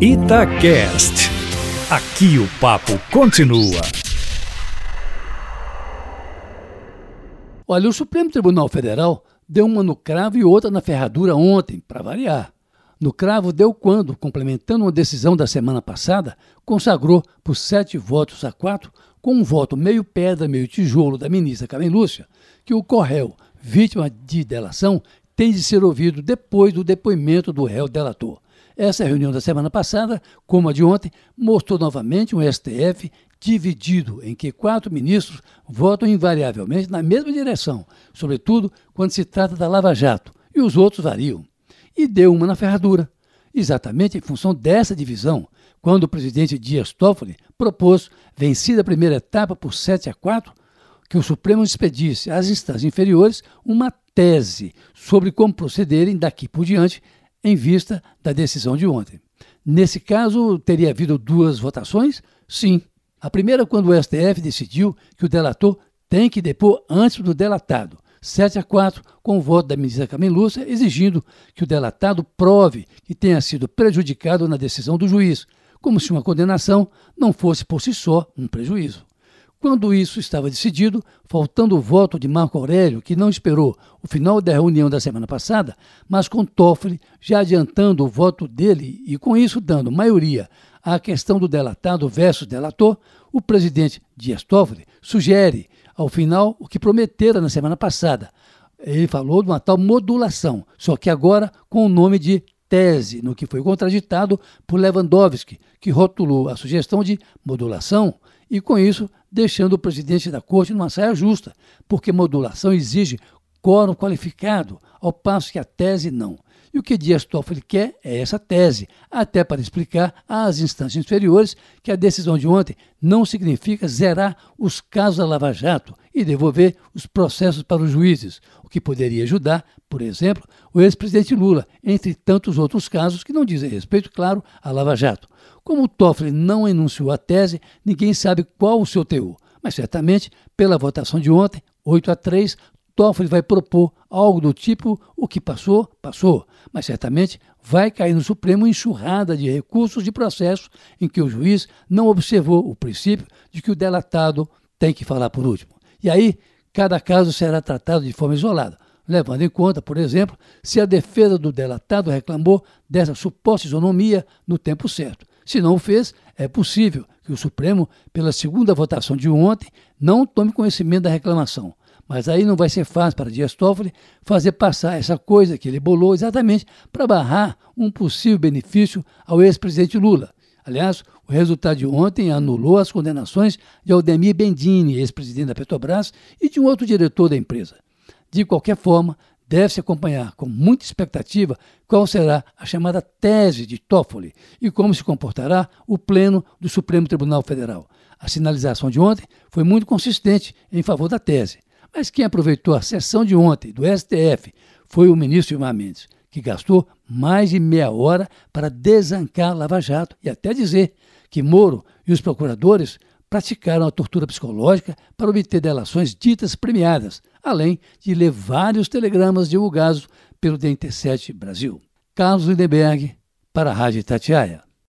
Itacast. Aqui o papo continua. Olha, o Supremo Tribunal Federal deu uma no cravo e outra na ferradura ontem, para variar. No cravo deu quando, complementando uma decisão da semana passada, consagrou por sete votos a quatro, com um voto meio pedra, meio tijolo da ministra Carmen Lúcia, que o Correio, vítima de delação, tem de ser ouvido depois do depoimento do réu delator. Essa reunião da semana passada, como a de ontem, mostrou novamente um STF dividido, em que quatro ministros votam invariavelmente na mesma direção, sobretudo quando se trata da Lava Jato, e os outros variam. E deu uma na ferradura. Exatamente em função dessa divisão, quando o presidente Dias Toffoli propôs, vencida a primeira etapa por 7 a 4, que o Supremo expedisse às instâncias inferiores uma tese sobre como procederem daqui por diante em vista da decisão de ontem. Nesse caso, teria havido duas votações? Sim. A primeira, quando o STF decidiu que o delator tem que depor antes do delatado, 7 a 4, com o voto da ministra Carmen exigindo que o delatado prove que tenha sido prejudicado na decisão do juiz, como se uma condenação não fosse por si só um prejuízo. Quando isso estava decidido, faltando o voto de Marco Aurélio, que não esperou o final da reunião da semana passada, mas com Toffoli já adiantando o voto dele e com isso dando maioria à questão do delatado versus delator, o presidente Dias Toffoli sugere, ao final, o que prometera na semana passada. Ele falou de uma tal modulação, só que agora com o nome de tese, no que foi contraditado por Lewandowski, que rotulou a sugestão de modulação e, com isso, deixando o presidente da corte numa saia justa, porque modulação exige quórum qualificado, ao passo que a tese não. E o que Dias Toffoli quer é essa tese, até para explicar às instâncias inferiores que a decisão de ontem não significa zerar os casos da Lava Jato e devolver os processos para os juízes, o que poderia ajudar, por exemplo, o ex-presidente Lula, entre tantos outros casos que não dizem respeito, claro, à Lava Jato. Como Toffoli não enunciou a tese, ninguém sabe qual o seu teor, mas certamente, pela votação de ontem, 8 a 3, Toffoli vai propor algo do tipo: o que passou, passou, mas certamente vai cair no Supremo enxurrada de recursos de processo em que o juiz não observou o princípio de que o delatado tem que falar por último. E aí, cada caso será tratado de forma isolada, levando em conta, por exemplo, se a defesa do delatado reclamou dessa suposta isonomia no tempo certo. Se não o fez, é possível que o Supremo, pela segunda votação de ontem, não tome conhecimento da reclamação mas aí não vai ser fácil para Dias Toffoli fazer passar essa coisa que ele bolou exatamente para barrar um possível benefício ao ex-presidente Lula. Aliás, o resultado de ontem anulou as condenações de Aldemir Bendini, ex-presidente da Petrobras, e de um outro diretor da empresa. De qualquer forma, deve-se acompanhar com muita expectativa qual será a chamada tese de Toffoli e como se comportará o Pleno do Supremo Tribunal Federal. A sinalização de ontem foi muito consistente em favor da tese. Mas quem aproveitou a sessão de ontem do STF foi o ministro Gilmar Mendes, que gastou mais de meia hora para desancar Lava Jato e até dizer que Moro e os procuradores praticaram a tortura psicológica para obter delações ditas premiadas, além de ler vários telegramas divulgados pelo DNT7 Brasil. Carlos Lindenberg, para a Rádio Tatiaia.